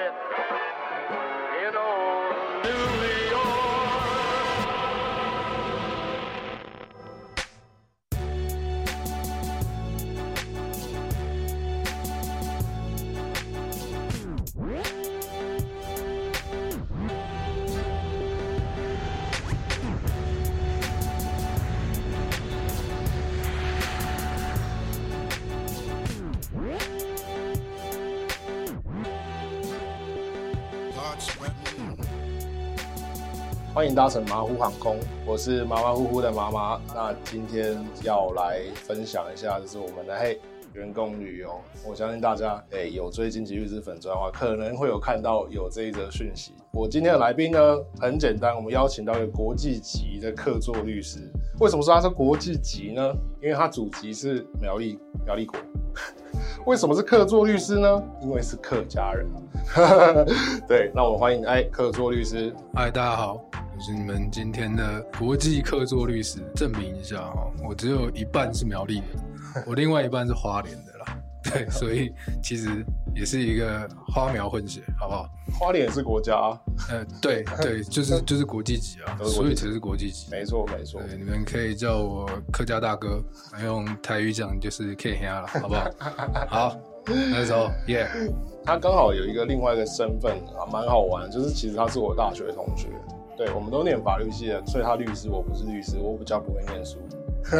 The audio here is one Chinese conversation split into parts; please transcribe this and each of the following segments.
bit. You know, 欢迎搭乘马虎航空，我是马马虎虎的妈妈。那今天要来分享一下，就是我们的嘿员工旅游。我相信大家诶、有追经济律师粉专的话，可能会有看到有这一则讯息。我今天的来宾呢，很简单，我们邀请到一个国际级的客座律师。为什么说他是国际级呢？因为他祖籍是苗栗苗栗国。为什么是客座律师呢？因为是客家人。对，那我们欢迎哎客座律师。嗨，大家好，我是你们今天的国际客座律师。证明一下哦，我只有一半是苗栗的，我另外一半是花莲的啦。对，所以其实也是一个花苗混血，好不好？花莲也是国家、啊，呃，对对，就是 就是国际级啊，所以才是国际级。没错没错。对，你们可以叫我客家大哥，用台语讲就是 K 黑了，好不好？好，那时候耶他刚好有一个另外一个身份啊，蛮好玩，就是其实他是我大学同学，对，我们都念法律系的，所以他律师，我不是律师，我比较不会念书。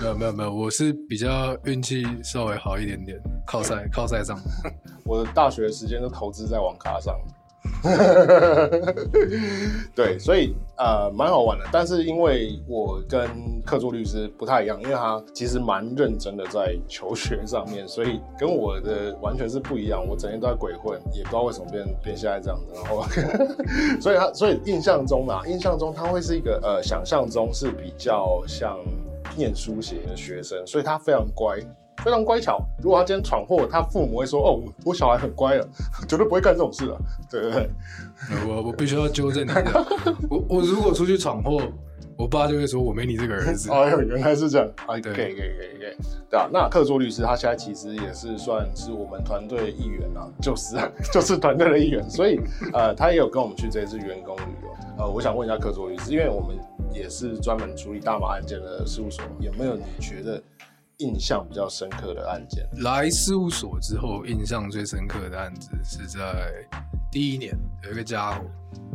没有没有没有，我是比较运气稍微好一点点，靠赛靠赛上。我的大学时间都投资在网咖上。对，所以呃蛮好玩的，但是因为我跟客座律师不太一样，因为他其实蛮认真的在求学上面，所以跟我的完全是不一样。我整天都在鬼混，也不知道为什么变变现在这样子，然后 所以他所以印象中啊，印象中他会是一个呃想象中是比较像念书型的学生，所以他非常乖。非常乖巧。如果他今天闯祸，他父母会说：“哦，我小孩很乖了，绝对不会干这种事的。”对对对，我我必须要纠正你的，我我如果出去闯祸，我爸就会说我没你这个儿子。哎呦，原来是这样，哎，可对以可以可以可以，对啊。那客座律师他现在其实也是算是我们团队的一员啊，就是啊，就是团队的一员，所以呃，他也有跟我们去这次员工旅游。呃，我想问一下客座律师，因为我们也是专门处理大麻案件的事务所，有没有你觉得印象比较深刻的案件？来事务所之后，印象最深刻的案子是在第一年，有一个家伙，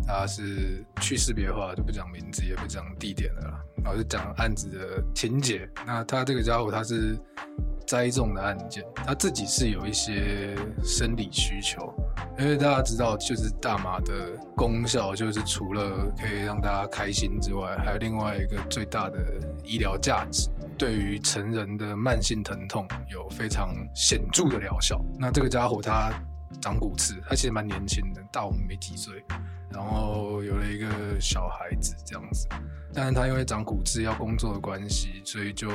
他是去识别化，就不讲名字，也不讲地点的了，然后就讲案子的情节。那他这个家伙他是栽种的案件，他自己是有一些生理需求，因为大家知道，就是大麻的功效，就是除了可以让大家开心之外，还有另外一个最大的医疗价值。对于成人的慢性疼痛有非常显著的疗效。那这个家伙他长骨刺，他其实蛮年轻的，大我们没几岁，然后有了一个小孩子这样子。但是他因为长骨刺要工作的关系，所以就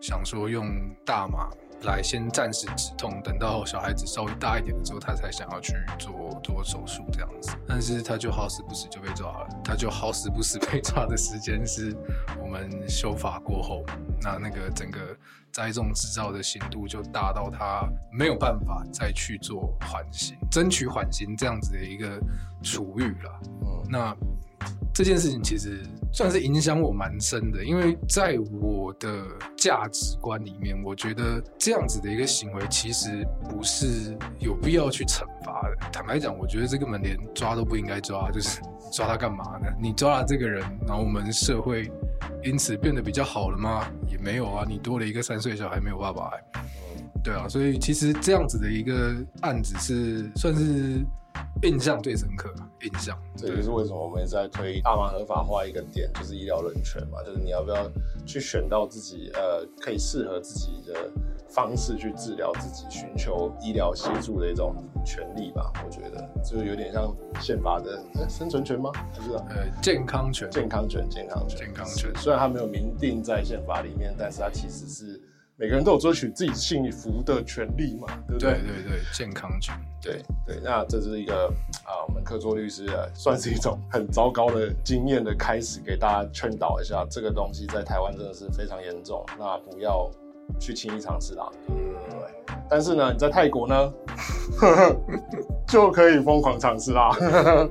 想说用大麻来先暂时止痛，等到小孩子稍微大一点的时候，他才想要去做做手术这样子。但是他就好死不死就被抓了，他就好死不死被抓的时间是我们修法过后，那那个整个栽种执照的刑度就大到他没有办法再去做缓刑，争取缓刑这样子的一个处遇了。嗯，那这件事情其实算是影响我蛮深的，因为在我的价值观里面，我觉得这样子的一个行为其实不是有必要去惩罚的。坦白讲，我觉得这根本连抓都不应该抓，就是 抓他干嘛呢？你抓了这个人，然后我们社会因此变得比较好了吗？也没有啊，你多了一个三岁小孩没有爸爸、欸，对啊，所以其实这样子的一个案子是算是印象最深刻，印象。这也是为什么我们在推大麻合法化一个点，就是医疗人权嘛，就是你要不要去选到自己呃可以适合自己的方式去治疗自己，寻求医疗协助的一种权利吧。我觉得就有点像宪法的、呃生存权吗？还是啊呃，健康权，健康权？健康权，健康权虽然它没有明定在宪法里面，但是它其实是每个人都有追取自己幸福的权利嘛，对不对？对对，健康权，对对，那这是一个啊，我们客座律师啊，算是一种很糟糕的经验的开始，给大家劝导一下，这个东西在台湾真的是非常严重，那不要去轻易尝试啦。对，但是呢，你在泰国呢，就可以疯狂尝试啦。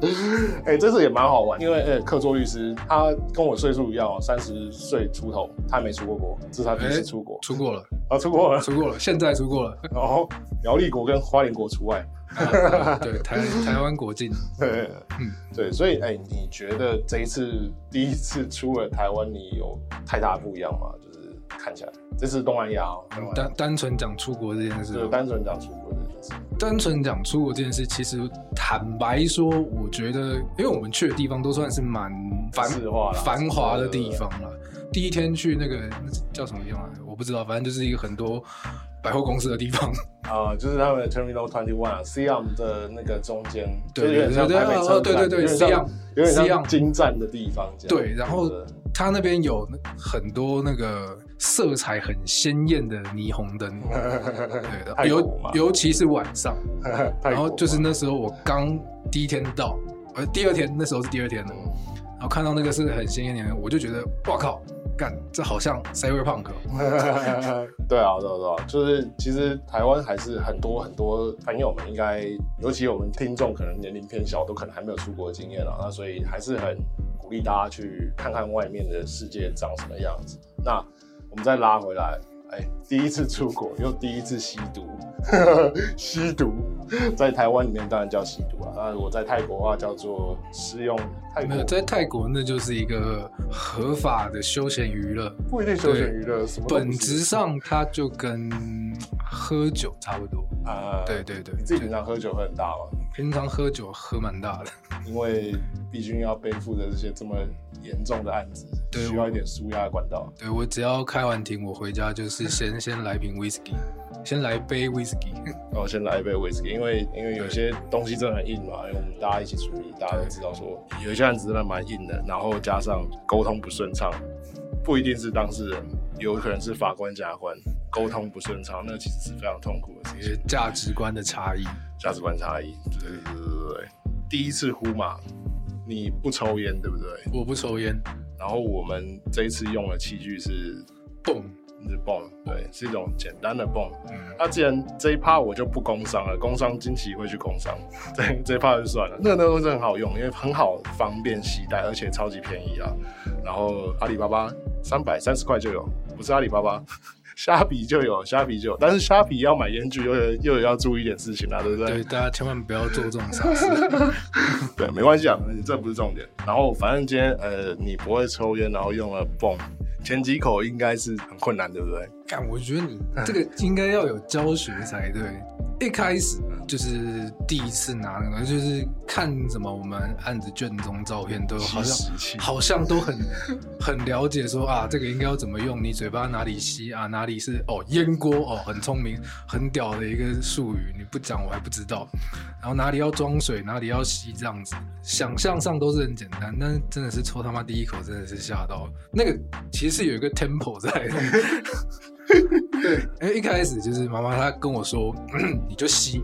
哎、这次也蛮好玩，因为呃，客座律师他跟我岁数一样哦，三十岁出头，他没出过国，这是他第一次出国，出过了，啊，出过了，出过了，现在出过了。然后苗栗国跟花莲国除外。啊对，台台湾国境，对，嗯对，所以哎、你觉得这一次第一次出了台湾，你有太大的不一样吗？就是看起来这是东南亚单单纯讲出国这件事就，单纯讲出国这件事，单纯讲出国这件事，其实坦白说，我觉得，因为我们去的地方都算是蛮繁繁华的地方了。第一天去那个那叫什么地方啊？我不知道，反正就是一个很多百货公司的地方。啊、就是他们的 Terminal Twenty One 啊，Siam 的那个中间，对对对对对对站有点像 Siam 有点像 Siam 金站的地方。对，然后对它那边有很多那个色彩很鲜艳的霓虹灯，对的，尤尤其是晚上。泰然后就是那时候我刚第一天到，呃，第二天那时候是第二天了，然后看到那个是很鲜艳的，我就觉得哇靠，干这好像 Cyberpunk，哦。对啊，对啊，对啊，就是其实台湾还是很多很多朋友们应该，尤其我们听众可能年龄偏小，都可能还没有出国的经验啊，那所以还是很鼓励大家去看看外面的世界长什么样子。那我们再拉回来，哎，第一次出国又第一次吸毒，吸毒在台湾里面当然叫吸毒啊，那我在泰国的话叫做试用泰国没有在泰国那就是一个合法的休闲娱乐，不一定休闲娱乐，本质上它就跟喝酒差不多。啊，对对对你自己平常喝酒会很大吗？平常喝酒喝蛮大的，因为毕竟要背负着这些这么严重的案子，对需要一点舒压的管道。对我只要开完庭，我回家就是先先来瓶 whisky，先来杯 whisky，哦先来一杯 whisky，因为因为有些东西真的很硬嘛，因为我们大家一起处理，大家都知道说有一些案子真的蛮硬的，然后加上沟通不顺畅，不一定是当事人，有可能是法官、检察官沟通不顺畅，那其实是非常痛苦的事情，价值观的差异。价值观差异。对对对对对，第一次呼嘛，你不抽烟对不对？我不抽烟，然后我们这一次用的器具是泵，是泵，对，是一种简单的泵。嗯，那既然这一趴我就不工伤了，工伤惊奇会去工伤，这这一趴就算了。那个东西很好用，因为很好方便携带，而且超级便宜啊。然后阿里巴巴三百三十块就有，不是阿里巴巴，虾皮就有，虾皮就有。但是虾皮要买烟具又有又有要注意一点事情啦，对不对，对？大家千万不要做这种傻事。对，没关系啊，这不是重点。然后反正今天呃你不会抽烟，然后用了泵，前几口应该是很困难，对不对？干，我觉得你这个应该要有教学才对。一开始就是第一次拿那个，就是看什么我们案子卷宗照片都好像好像都很很了解说啊，这个应该要怎么用，你嘴巴哪里吸啊，哪里是哦烟锅哦，很聪明很屌的一个术语，你不讲我还不知道。然后哪里要装水，哪里要吸，这样子，想象上都是很简单，但是真的是抽他妈第一口真的是吓到了。那个其实是有一个 tempo 在的。对，因 为一开始就是妈妈她跟我说，你就吸，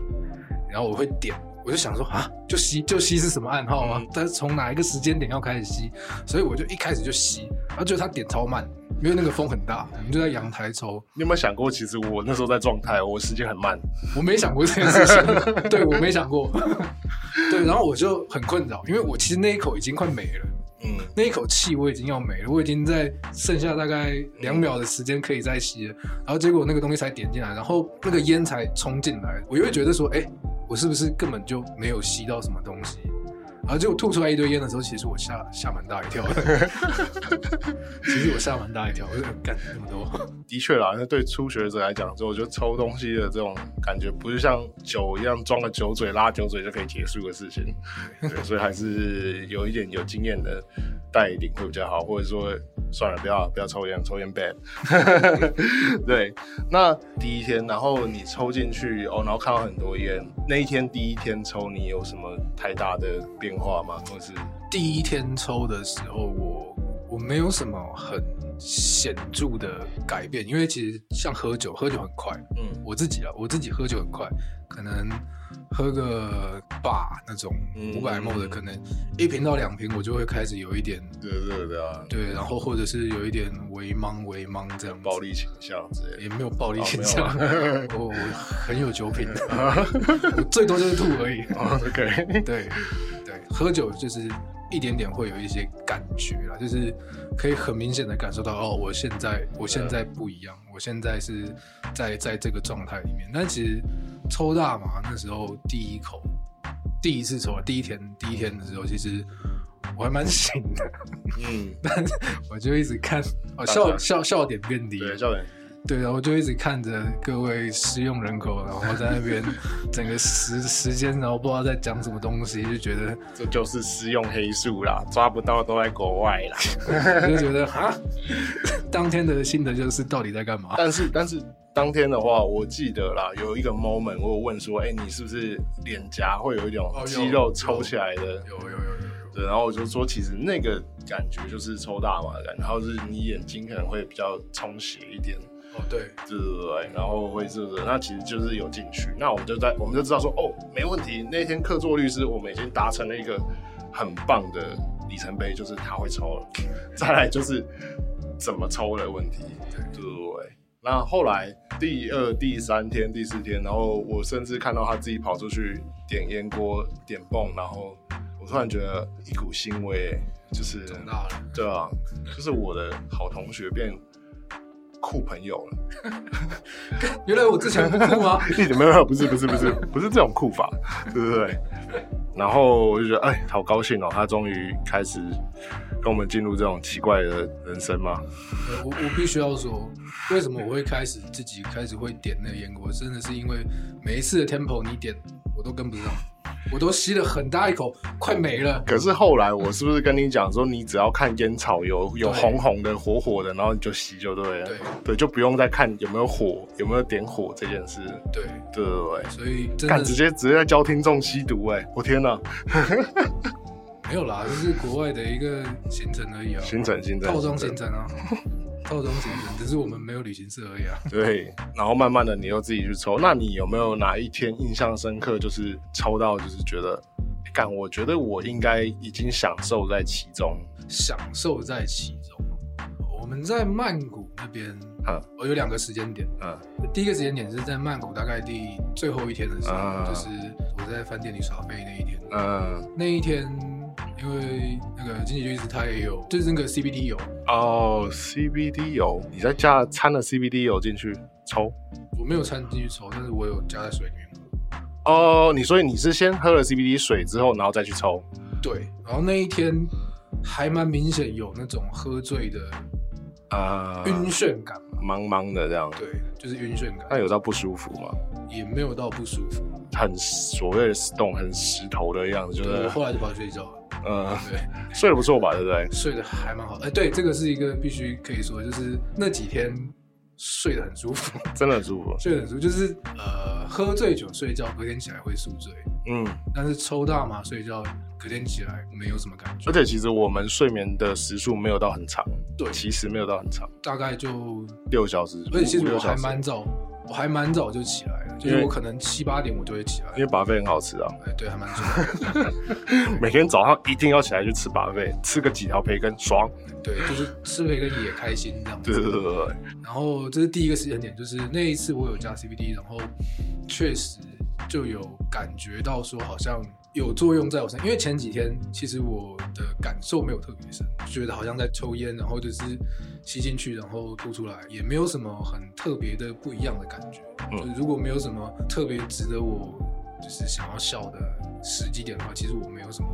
然后我会点，我就想说啊，就吸就吸是什么暗号吗？但是从哪一个时间点要开始吸？所以我就一开始就吸，然后就他点超慢，因为那个风很大，我们就在阳台抽。你有没有想过，其实我那时候在状态，我时间很慢。我没想过这件事情，对我没想过，对，然后我就很困扰，因为我其实那一口已经快没了。嗯，那一口气我已经要没了，我已经在剩下大概两秒的时间可以再吸了，然后结果那个东西才点进来，然后那个烟才冲进来，我又会觉得说，哎、我是不是根本就没有吸到什么东西？然后结果吐出来一堆烟的时候，其实我吓吓蛮大一跳的，其实我吓蛮大一跳，我就干那么多，的确啦，那对初学者来讲，就我觉得抽东西的这种感觉，不是像酒一样装个酒嘴拉酒嘴就可以结束的事情。对，所以还是有一点有经验的带领会比较好，或者说算了，不要不要抽烟，抽烟 bad。对，那第一天，然后你抽进去哦，然后看到很多烟，那一天第一天抽，你有什么太大的变化吗？或是？第一天抽的时候，我我没有什么很显著的改变，因为其实像喝酒，喝酒很快，嗯。我自己啊，我自己喝酒很快，可能喝个把那种嗯五百 ml 的，可能一瓶到两瓶，我就会开始有一点对对对啊，对，然后或者是有一点微茫微茫这样暴力倾向之类的。也没有暴力哦倾向，我我很有酒品，我最多就是吐而已。哦 OK，对对，喝酒就是一点点会有一些感觉啦，就是可以很明显的感受到哦，我现在我现在不一样，我现在是在在这个状态里面。但其实抽大麻那时候第一口，第一次抽，第一天第一天的时候，其实我还蛮醒的，嗯，但是我就一直看哦笑笑笑点变低，对，笑点对，然后就一直看着各位失用人口，然后在那边 整个时时间，然后不知道在讲什么东西，就觉得这就是私用黑数啦，抓不到都在国外啦。就觉得啊，当天的心得就是到底在干嘛？但是但是当天的话，我记得啦，有一个 moment，我有问说，哎、你是不是脸颊会有一种肌肉抽起来的？有有有有有，对，然后我就说，其实那个感觉就是抽大麻的感觉，然后是你眼睛可能会比较充血一点，哦对，对对对，然后会这个，那其实就是有进去，那我们就在我们就知道说，哦，没问题，那天客座律师我们已经达成了一个很棒的里程碑，就是他会抽了，再来就是怎么抽的问题，对对对。那后来第二、第三天、第四天，然后我甚至看到他自己跑出去点烟锅、点泵，然后我突然觉得一股欣慰，就是对啊，就是我的好同学变酷朋友了。原来我之前不酷吗？一点没有没有，不是不是不是 不是这种酷法，对不对？然后我就觉得，哎，好高兴哦，他终于开始跟我们进入这种奇怪的人生嘛。呃我我必须要说，为什么我会开始自己开始会点那个烟锅，真的是因为每一次的 tempo 你点我都跟不上，我都吸了很大一口，快没了。可是后来我是不是跟你讲说，你只要看烟草有有对红红的、火火的，然后你就吸就对了，对。对，就不用再看有没有火、有没有点火这件事，对，对对对。所以真的直接直接在教听众吸毒哎、我天哪！没有啦，就是国外的一个行程而已啊，行程行程套装行程啊，套装行程，只是我们没有旅行社而已啊。对，然后慢慢的你又自己去抽，那你有没有哪一天印象深刻，就是抽到就是觉得，诶干，我觉得我应该已经享受在其中，享受在其中。我们在曼谷那边，嗯我有两个时间点。嗯第一个时间点是在曼谷，大概第最后一天的时候，啊就是我在饭店里耍飞那一天。嗯，那一天，因为那个经济就一直它也有，就是那个 CBD 油，哦，CBD 油，你在加掺了 CBD 油进去抽，我没有掺进去抽，但是我有加在水里面喝。哦，你所以你是先喝了 CBD 水之后，然后再去抽，对，然后那一天还蛮明显有那种喝醉的啊、晕眩感吧。茫茫的这样，对，就是晕眩感，那有到不舒服吗？也没有到不舒服。很所谓的 stone 很石头的样子，就对，是我后来就跑去睡觉了。嗯，对，睡得不错吧，对不对？睡得还蛮好的。哎，对，这个是一个必须可以说，就是那几天睡得很舒服，真的很舒服，睡得很舒服。就是呃，喝醉酒睡觉，隔天起来会宿醉，嗯。但是抽大麻睡觉，隔天起来没有什么感觉而。且其实我们睡眠的时数没有到很长，对其实没有到很长，大概就，六小时，而且其实我还蛮早，我还蛮早就起来了，就是我可能七八点我就会起来。因为把费很好吃啊，哎，对，还蛮早。每天早上一定要起来去吃把费，吃个几条培根，爽。对，就是吃培根也开心这样子。对对对对对，然后这是第一个时间点，就是那一次我有加 CBD，然后确实就有感觉到说好像有作用在我身上，因为前几天其实我的感受没有特别深，觉得好像在抽烟，然后就是吸进去，然后吐出来，也没有什么很特别的不一样的感觉。嗯就是如果没有什么特别值得我就是想要笑的时机点的话，其实我没有什么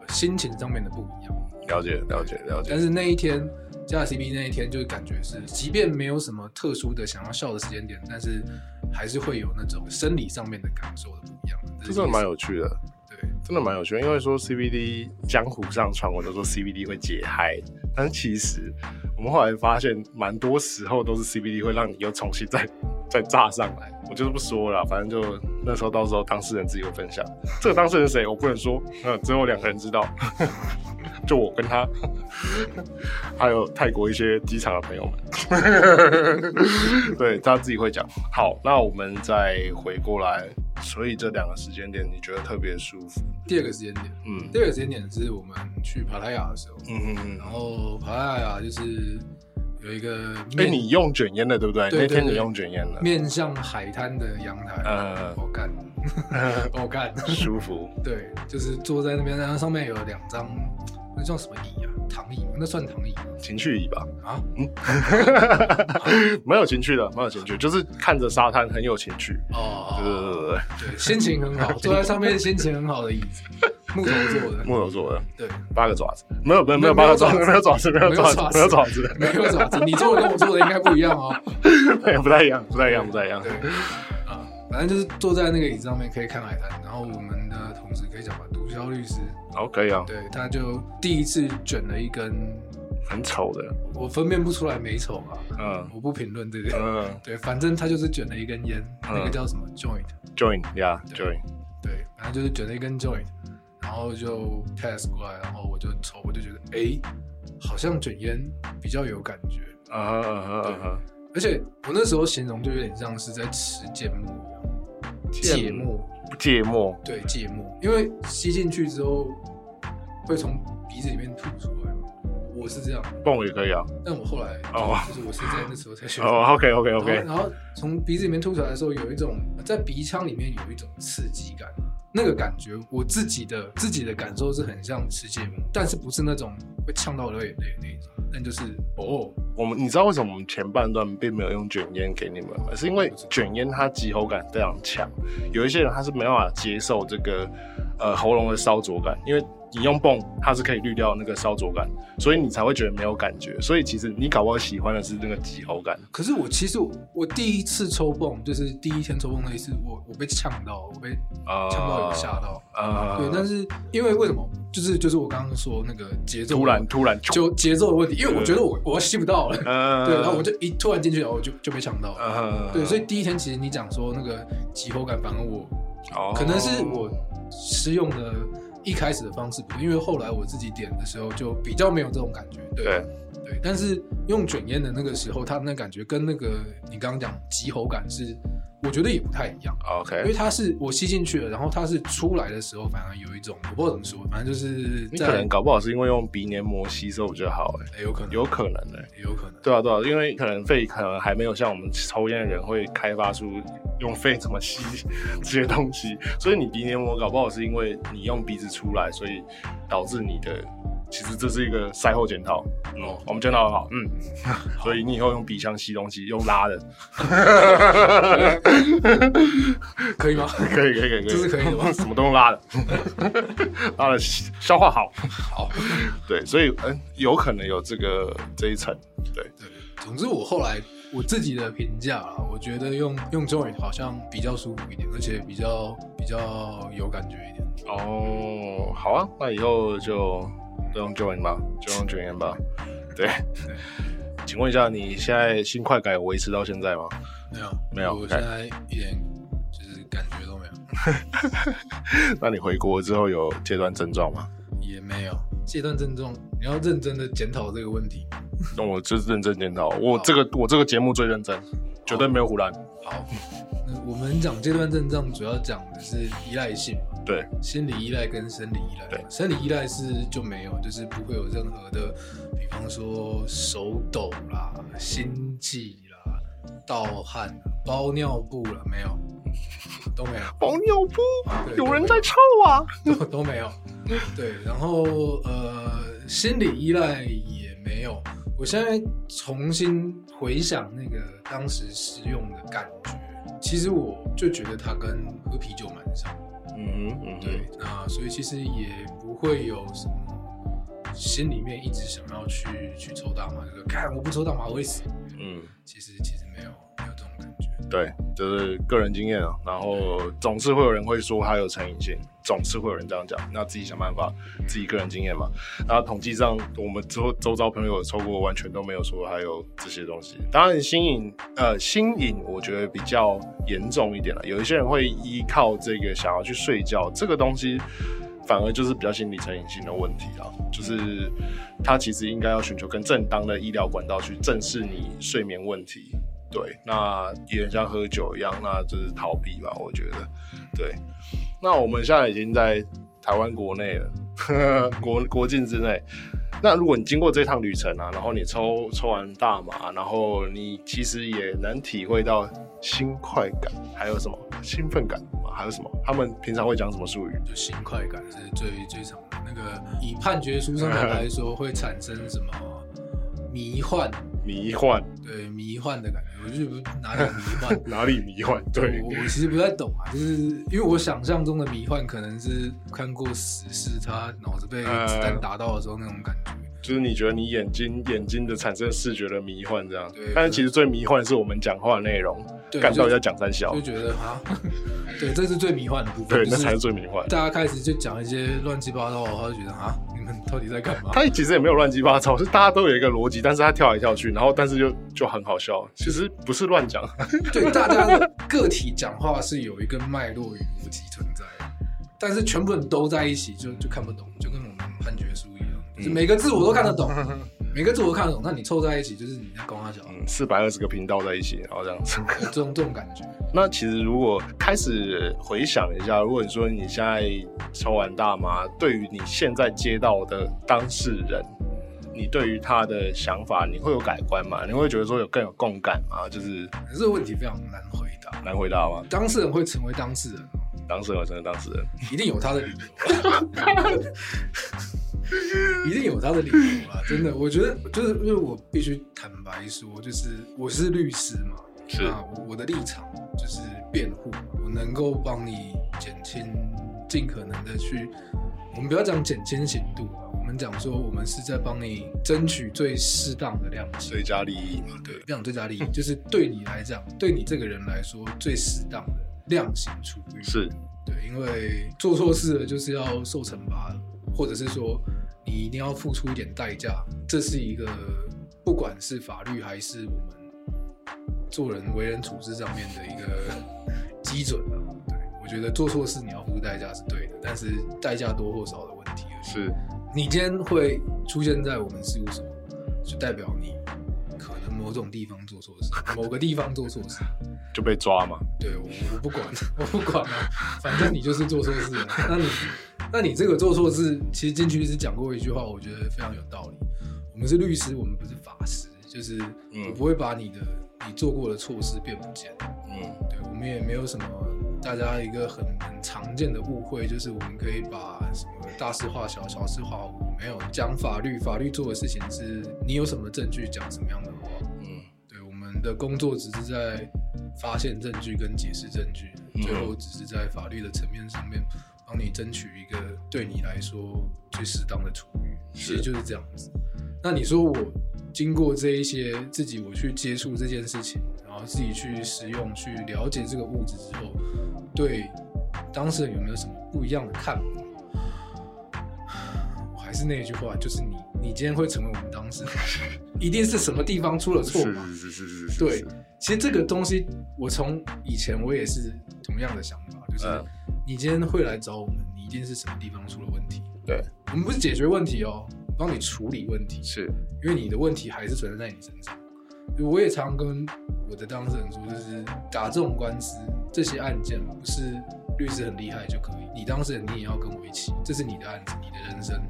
呃心情上面的不一样。了解了解了解。但是那一天加了 CB 那一天，就是感觉是，即便没有什么特殊的想要笑的时间点，但是还是会有那种生理上面的感受的不一样。这真的蛮有趣的，对，真的蛮有趣。因为说 CBD 江湖上传闻都说 CBD 会解嗨，但是其实我们后来发现，蛮多时候都是 CBD 会让你又重新再再炸上来。我就是不说了，反正就那时候到时候当事人自己会分享。这个当事人是谁我不能说，嗯，只有两个人知道。就我跟他，还有泰国一些机场的朋友们，对他自己会讲。好，那我们再回过来，所以这两个时间点你觉得特别舒服？第二个时间点，嗯第二个时间点是我们去帕拉雅的时候，嗯嗯嗯然后帕拉雅就是有一个嗯。哎、面你用卷烟的对不对那天你用卷烟的，面向海滩的阳台，呃我干，我干，舒服。对，就是坐在那边，然后上面有两张那叫什么椅啊？躺椅吗？那算躺椅吗？情趣椅吧？啊？嗯 没有情趣的，没有情趣，就是看着沙滩很有情趣。哦，对对对对对，心情很好，坐在上面心情很好的椅子，木头做的，木头做的，对，八个爪子，没有没有没有八个爪子，没没有爪子，没有爪子，没有爪子，没有爪子，你做的跟我做的应该不一样哦。对，不太一样，不太一样，不太一样。反正就是坐在那个椅子上面可以看海滩，然后我们的同事可以讲吧，毒枭律师，好，可以啊，对，他就第一次卷了一根，很丑的，我分辨不出来美丑嘛，嗯。我不评论这个，嗯。对，反正他就是卷了一根烟，那个叫什么？Joint，joint，yeah，joint，对，反正就是卷了一根 joint，然后就 test 过来，然后我就抽，我就觉得，哎，好像卷烟比较有感觉，啊哈啊哈啊哈，而且我那时候形容就有点像是在吃芥末芥末。芥末，对芥末，因为吸进去之后会从鼻子里面吐出来嘛，我是这样，蹦也可以啊。但我后来哦。就是我是在那时候才学，哦，OK OK OK，然后从鼻子里面吐出来的时候，有一种在鼻腔里面有一种刺激感，那个感觉我自己的自己的感受是很像吃芥末，但是不是那种会呛到流眼泪的那一种，但就是哦，我们你知道为什么我们前半段并没有用卷烟给你们吗？是因为卷烟它急喉感非常强，有一些人他是没办法接受这个呃喉咙的烧灼感，因为你用泵它是可以滤掉那个烧灼感，所以你才会觉得没有感觉。所以其实你搞不好喜欢的是那个急喉感。可是我其实我我第一次抽泵就是第一天抽泵那一次，我我被呛到，我被啊呛到有吓到。啊对，但是因为为什么？就是就是我刚刚说那个节奏，突然突然就节奏的问题，因为我觉得我我吸不到了，呃对，然后我就一突然进去，然后我就就被呛到了。呃对，所以第一天其实你讲说那个急喉感，反而我哦可能是我使用的一开始的方式不对，因为后来我自己点的时候就比较没有这种感觉。对对对，但是用卷烟的那个时候，它那感觉跟那个你刚刚讲急喉感是，我觉得也不太一样。OK，因为它是我吸进去了，然后它是出来的时候，反而有一种我不知道怎么说，反正就是在你可能搞不好是因为用鼻黏膜吸收比较好，哎，欸有可能有可能的。也有可能，对啊，对啊，因为可能肺可能还没有像我们抽烟的人会开发出用肺怎么吸这些东西，所以你鼻黏膜搞不好是因为你用鼻子出来，所以导致你的，其实这是一个赛后检讨。嗯，我们检讨很好，嗯，所以你以后用鼻腔吸东西用拉的，可以吗？可以可以可以可以，这是可以的吗 什么都用拉的，拉的消化好，好，对，所以嗯，有可能有这个这一层，对，对，总之我后来我自己的评价啦，我觉得用用 joint 好像比较舒服一点，而且比较比较有感觉一点。哦，好啊，那以后就都用 join 吧，就用中文吧。对，请问一下，你现在新快感有维持到现在吗？没有没有我现在一点就是感觉都没有，那你回国之后有戒断症状吗？也没有戒断症状，你要认真的检讨这个问题。那我就是认真检讨，我这个我这个节目最认真，绝对没有胡乱。好，那我们讲戒断症状主要讲的是依赖性嘛。对，心理依赖跟生理依赖，对生理依赖是就没有，就是不会有任何的，比方说手抖啦、心悸啦、盗汗啦、包尿布啦，没有，都没有，包尿布，有人在臭啊！都都没有，对，然后呃，心理依赖也没有。我现在重新回想那个当时食用的感觉，其实我就觉得它跟喝啤酒蛮像的。嗯哼嗯对，那所以其实也不会有什么心里面一直想要去去抽大麻，就说看我不抽大麻我会死。嗯，其实其实没有对，就是个人经验啊。然后总是会有人会说它有成瘾性，总是会有人这样讲。那自己想办法，自己个人经验嘛。然后统计上，我们周周遭朋友抽过，完全都没有说还有这些东西。当然，新瘾呃新瘾，我觉得比较严重一点了。有一些人会依靠这个想要去睡觉，这个东西反而就是比较心理成瘾性的问题啊，就是他其实应该要寻求更正当的医疗管道去正视你睡眠问题。对，那也很像喝酒一样，那就是逃避吧，我觉得。对，那我们现在已经在台湾国内了，国国境之内。那如果你经过这趟旅程啊，然后你抽抽完大麻，然后你其实也能体会到新快感，还有什么兴奋感吗？还有什么？他们平常会讲什么术语？就新快感是最最常的。那个以判决书上面来说，会产生什么迷幻？迷幻，对迷幻的感觉，我就是哪里迷幻，哪里迷幻？对我我其实不太懂啊，就是因为我想象中的迷幻可能是看过死尸，他脑子被子弹打到的时候那种感觉。就是你觉得你眼睛眼睛的产生视觉的迷幻这样对，但是其实最迷幻的是我们讲话的内容，感到要讲三小就，觉得啊，对，这是最迷幻的部分。对，就是那才是最迷幻。大家开始就讲一些乱七八糟的话，就觉得啊，你们到底在干嘛？他其实也没有乱七八糟，是大家都有一个逻辑，但是他跳来跳去，然后但是就就很好笑。其实不是乱讲，对，大家的个体讲话是有一个脉络与逻辑存在的，但是全部人都在一起就就看不懂，就跟我们判决书每个字我都看得懂，每个字我都看得懂，那你凑在一起就是你在光他小，嗯，四百二十个频道在一起，然后这样子。这种这种感觉。那其实如果开始回想一下，如果你说你现在抽完大麻，对于你现在接到的当事人，你对于他的想法，你会有改观吗？你会觉得说有更有共感吗？就是可是这个问题非常难回答，难回答吗？当事人会成为当事人哦，当事人真的当事人，一定有他的理由，一定有他的理由啊！真的，我觉得就是因为我必须坦白说，就是我是律师嘛，是啊我我的立场就是辩护，我能够帮你减轻，尽可能的去，我们不要讲减轻刑度啊，我们讲说我们是在帮你争取最适当的量刑。最佳利益嘛，对，不讲最佳利益，就是对你来讲，对你这个人来说最适当的量刑处遇。是对，因为做错事了就是要受惩罚，或者是说你一定要付出一点代价，这是一个不管是法律还是我们做人为人处事上面的一个 基准啊。对，我觉得做错事你要付出代价是对的，但是代价多或少的问题而已。是，你今天会出现在我们事务所，就代表你某种地方做错事，某个地方做错事。就被抓嘛。对我我不管，我不管啊，反正你就是做错事了。那你那你这个做错事，其实进去是讲过一句话，我觉得非常有道理。我们是律师，我们不是法师，就是嗯我不会把你的你做过的错事变不见。嗯，对我们也没有什么大家一个很很常见的误会，就是我们可以把什么大事化小，小事化无。没有讲法律，法律做的事情是你有什么证据讲什么样的的工作只是在发现证据跟解释证据，嗯最后只是在法律的层面上面帮你争取一个对你来说最适当的处遇，是其实就是这样子。那你说我经过这一些自己我去接触这件事情，然后自己去使用、去了解这个物质之后，对当事人有没有什么不一样的看法？我还是那句话，就是你，你今天会成为我们当事人，一定是什么地方出了错嘛？是是是是是，对，其实这个东西，我从以前我也是同样的想法，就是嗯你今天会来找我们，你一定是什么地方出了问题。对，我们不是解决问题哦，帮你处理问题，是因为你的问题还是存在在你身上。我也常跟我的当事人说，就是打这种官司，这些案件不是律师很厉害就可以，你当事人你也要跟我一起，这是你的案子，你的人生。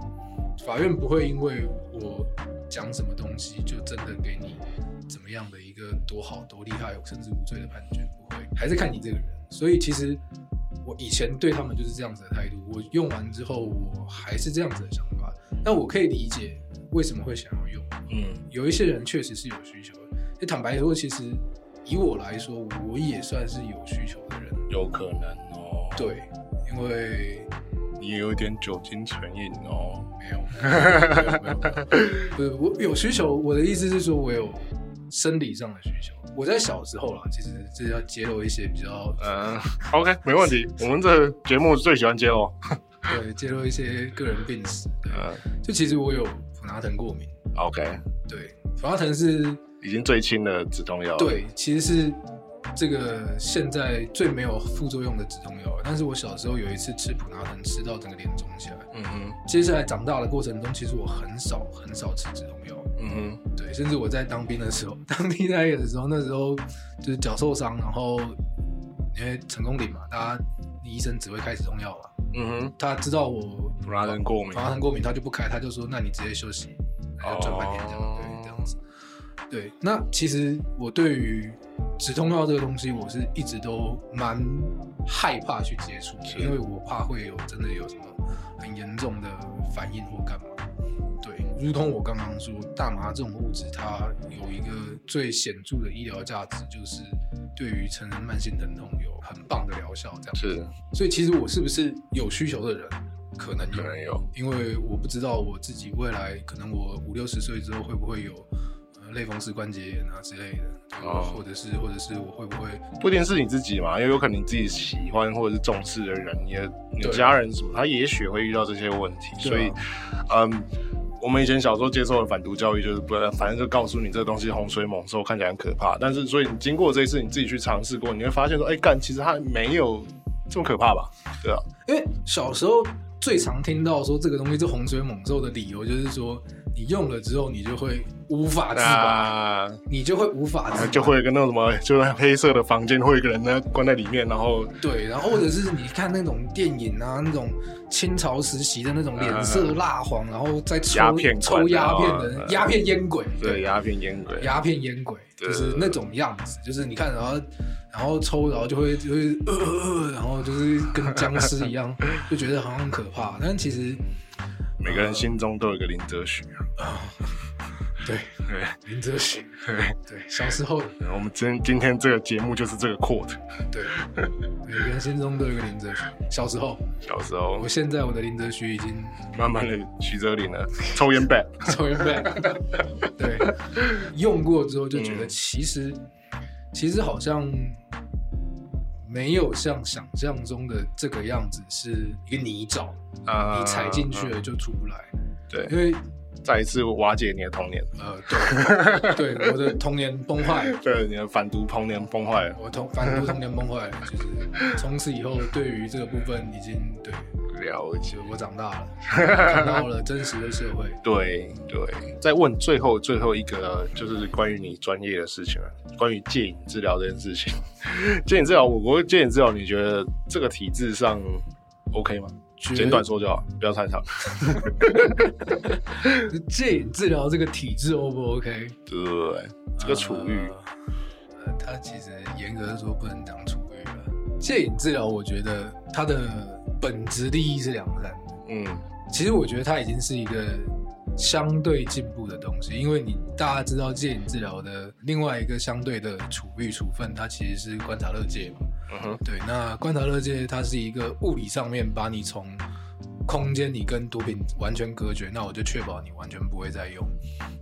法院不会因为我讲什么东西就真的给你怎么样的一个多好多厉害甚至无罪的判决，不会，还是看你这个人。所以其实我以前对他们就是这样子的态度，我用完之后我还是这样子的想法，但我可以理解为什么会想要用。嗯有一些人确实是有需求的。就坦白说，其实以我来说，我也算是有需求的人。有可能哦，对，因为你也有一点酒精成瘾哦，没有，没有，没有，没有不是我有需求。我的意思是说，我有生理上的需求。我在小时候啦，其实这要揭露一些比较嗯，OK，没问题，我们这节目最喜欢揭露，对揭露一些个人病史。对，嗯就其实我有普拿疼过敏。，OK，对，普拿疼是已经最轻的止痛药，，对，其实是这个现在最没有副作用的止痛药，但是我小时候有一次吃普拿疼吃到整个脸肿起来。嗯哼，接下来长大的过程中，其实我很少很少吃止痛药。嗯哼，对，甚至我在当兵的时候，当替代役的时候，那时候就是脚受伤，然后因为成功岭嘛，大家医生只会开止痛药嘛，嗯哼，他知道我普拉疼过敏普拉疼过敏，他就不开，他就说那你直接休息，要转半天这样，哦对。对，那其实我对于止痛药这个东西，我是一直都蛮害怕去接触的，因为我怕会有真的有什么很严重的反应或干嘛。对，如同我刚刚说，大麻这种物质，它有一个最显著的医疗价值，就是对于成人慢性疼痛有很棒的疗效，这样。是所以其实我是不是有需求的人，可能有，可能有，因为我不知道我自己未来可能我五六十岁之后会不会有呃类风湿关节炎啊之类的，对哦或者是或者是我会不会不一定是你自己嘛，因为有可能你自己喜欢或者是重视的人，你的家人什么，他也许会遇到这些问题，所以啊，嗯。我们以前小时候接受的反毒教育就是不，反正就告诉你这个东西洪水猛兽，看起来很可怕。但是，所以你经过这一次你自己去尝试过，你会发现说，哎、干，其实它没有这么可怕吧？对啊，因为小时候最常听到说这个东西是洪水猛兽的理由，就是说你用了之后你就会无法自拔，那你就会无法自拔，就会有个那种什么，就是黑色的房间，会有一个人呢关在里面，然后对，然后或者是你看那种电影啊，那种清朝时期的那种脸色蜡黄，然后再抽鸦片抽鸦片的鸦片烟鬼，对。鸦片烟鬼，鸦片烟鬼，对就是那种样子，就是你看，然后然后抽，然后就会就会呃然后就是跟僵尸一样，就觉得好像很可怕，但其实每个人心中都有一个林则徐啊。对。对。林则徐，对，对小时候我们今今天这个节目就是这个 quote。对。每个人心中都有一个林则徐，小时候，小时候。我现在我的林则徐已经 慢慢的徐哲林了，抽烟 bad。抽烟 back，对，用过之后就觉得嗯。其实、其实好像没有像想象中的这个样子是一个泥沼，啊你踩进去了就出不来，对。因为再一次瓦解你的童年，呃，对对，我的童年崩坏了。对你的反毒童年崩坏了，我童反毒童年崩坏了，就是从此以后对于这个部分已经对，了解。我长大了，看到了真实的社会。对对，再问最后最后一个，就是关于你专业的事情了，关于戒瘾治疗这件事情。戒瘾治疗，我国戒瘾治疗，你觉得这个体制上 OK 吗？觉简短说就好，不要太长。戒瘾治疗这个体制 O 不 OK？对，这个处遇，呃，呃它其实严格的说不能讲处遇了。戒瘾治疗，我觉得它的本质利益是良善的。嗯，其实我觉得它已经是一个相对进步的东西，因为你大家知道戒瘾治疗的另外一个相对的处遇处分，它其实是观察乐戒嘛。嗯哼，对，那观察乐戒它是一个物理上面把你从空间里跟毒品完全隔绝，那我就确保你完全不会再用，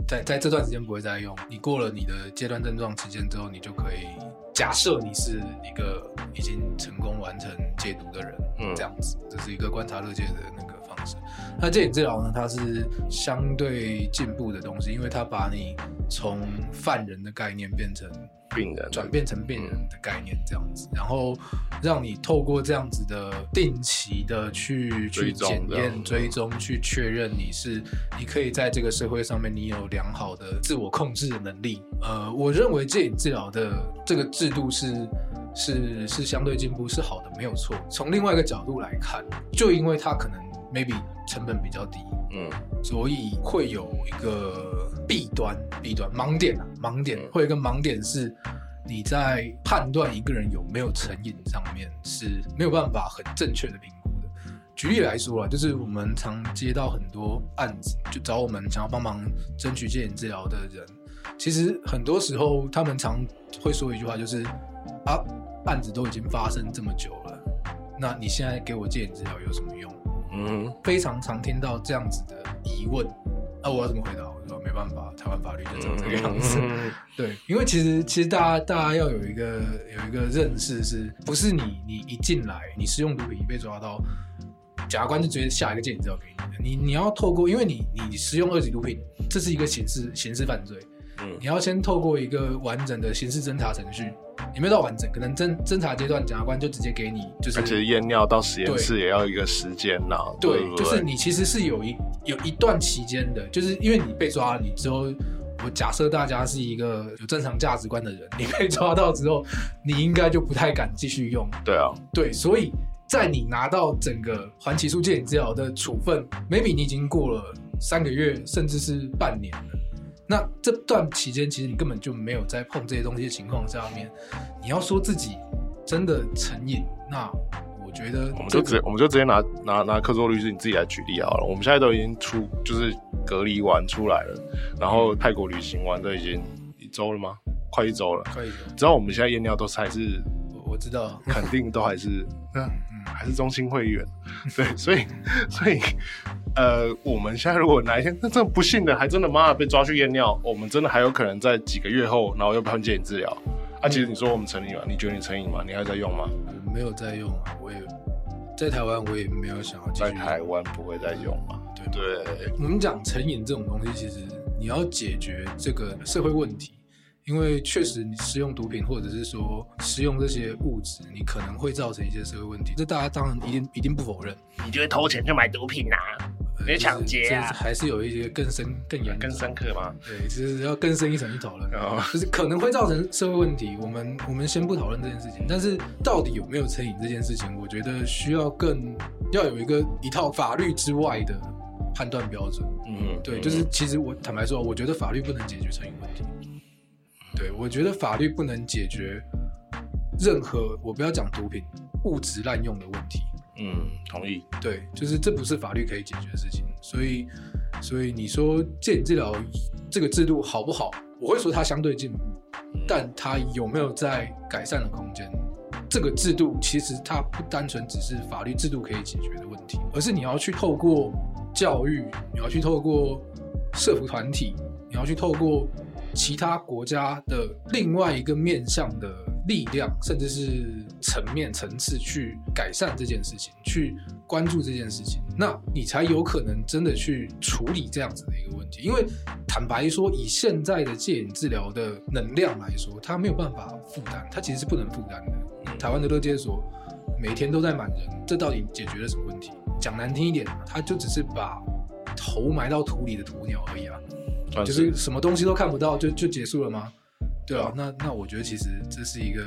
在在这段时间不会再用。你过了你的阶段症状期间之后，你就可以假设你是一个已经成功完成戒毒的人，嗯。这样子，这是一个观察乐戒的那个方式。那戒瘾治疗呢，它是相对进步的东西，因为它把你从犯人的概念变成病人转变成病人的概念这样子，然后让你透过这样子的定期的去去检验、追踪，去确认你是你可以在这个社会上面你有良好的自我控制的能力。呃，我认为戒瘾治疗的这个制度是是是相对进步，是好的，没有错。从另外一个角度来看，就因为它可能 maybe 成本比较低，嗯所以会有一个弊端，弊端盲点啊，盲点嗯会有一个盲点是，你在判断一个人有没有成瘾上面是没有办法很正确的评估的。举例来说啊，就是我们常接到很多案子，就找我们想要帮忙争取戒瘾治疗的人，其实很多时候他们常会说一句话，就是啊，案子都已经发生这么久了，那你现在给我戒瘾治疗有什么用？嗯非常常听到这样子的疑问，那、我要怎么回答？我说没办法，台湾法律就长这个样子。嗯 对，因为其实其实大家大家要有一个有一个认识是，不是你你一进来你食用毒品被抓到，检察官就直接下一个戒瘾治疗给你的。你你要透过，因为你你使用二级毒品，这是一个刑事刑事犯罪，嗯你要先透过一个完整的刑事侦查程序，也没有到完整，可能侦侦查阶段检察官就直接给你，就是而且验尿到实验室也要一个时间呐，对，不就是你其实是有一有一段期间的，就是因为你被抓了，你之后，我假设大家是一个有正常价值观的人，你被抓到之后，你应该就不太敢继续用。对啊，对，所以在你拿到整个环起诉戒瘾治疗的处分，maybe 你已经过了三个月，甚至是半年了。那这段期间，其实你根本就没有在碰这些东西的情况下面，你要说自己真的成瘾，那我觉得我们就直接我们就直接拿拿拿克座律师你自己来举例好了。我们现在都已经出就是隔离完出来了，然后泰国旅行完都已经一周了吗？快一周了。快一周，只要我们现在验尿都是还是我我知道，肯定都还是嗯嗯，还是中心会员，对，所以所以呃，我们现在如果哪一天那这不幸的还真的妈的被抓去验尿，我们真的还有可能在几个月后，然后又判戒瘾治疗。啊，其实你说我们成瘾了，你觉得你成瘾吗？你还在用吗？我没有在用啊，我也在台湾，我也没有想要在台湾不会再用嘛？对对，我们讲成瘾这种东西，其实你要解决这个社会问题，因为确实你使用毒品或者是说使用这些物质，你可能会造成一些社会问题，这大家当然一定一定不否认。你就会偷钱去买毒品啊？呃抢劫啊就是还是有一些更深更严更深刻吗？对，就是要更深一层去讨论，哦 就是可能会造成社会问题。我们我们先不讨论这件事情，但是到底有没有成瘾这件事情，我觉得需要更要有一个一套法律之外的判断标准。嗯，对，就是其实我坦白说，我觉得法律不能解决成瘾问题。对，我觉得法律不能解决任何我不要讲毒品物质滥用的问题。嗯，同意。对，就是这不是法律可以解决的事情。所以，所以你说戒瘾治疗这个制度好不好？我会说它相对进步，但它有没有在改善的空间？这个制度其实它不单纯只是法律制度可以解决的问题，而是你要去透过教育，你要去透过社服团体，你要去透过其他国家的另外一个面向的力量，甚至是层面层次去改善这件事情，去关注这件事情，那你才有可能真的去处理这样子的一个问题。因为坦白说，以现在的戒瘾治疗的能量来说，它没有办法负担，它其实是不能负担的。台湾的乐戒所每天都在满人，这到底解决了什么问题？讲难听一点，它就只是把头埋到土里的鸵鸟而已啊。就是什么东西都看不到就就结束了吗？对啊，那那我觉得其实这是一个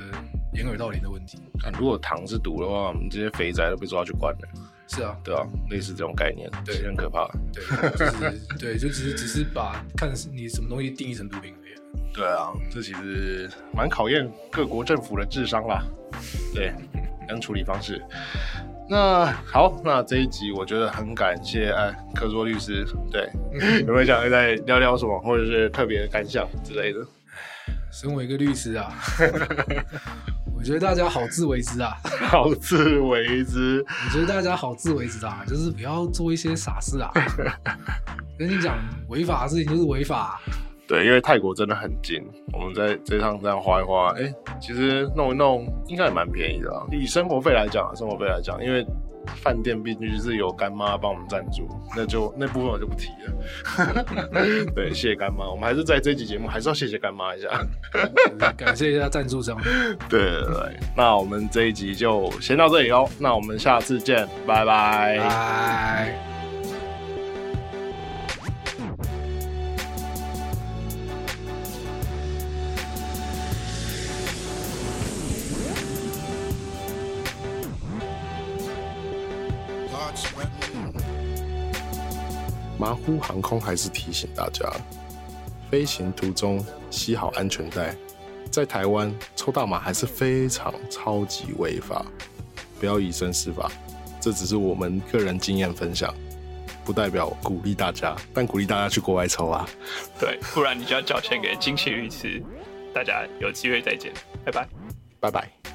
掩耳盗铃的问题。啊如果糖是毒的话，我们这些肥宅都被抓去关了，是啊，对啊，类似这种概念，对很可怕。对，就是对，就只是只是把看是你什么东西定义成毒品而已。对啊，这其实蛮考验各国政府的智商啦，对，跟处理方式。那好，那这一集我觉得很感谢哎，科卓律师，对，有没有想再聊聊什么，或者是特别的感想之类的？身为一个律师啊，我觉得大家好自为之啊。好自为之，我觉得大家好自为之啊，就是不要做一些傻事啊。跟你讲，违法的事情就是违法。对，因为泰国真的很近，我们在这趟这样花一花，哎、其实弄一弄应该也蛮便宜的啊。以生活费来讲啊，生活费来讲，因为饭店毕竟是有干妈帮我们赞助，那就那部分我就不提了。对，谢谢干妈，我们还是在这期节目还是要谢谢干妈一下。感谢一下赞助商。对对对，那我们这一集就先到这里喽，那我们下次见，拜拜。拜。马虎航空还是提醒大家，飞行途中系好安全带。在台湾抽大麻还是非常超级违法，不要以身试法。这只是我们个人经验分享，不代表鼓励大家，但鼓励大家去国外抽啊。对，不然你就要交钱给金奇律师。大家有机会再见，拜拜。拜拜。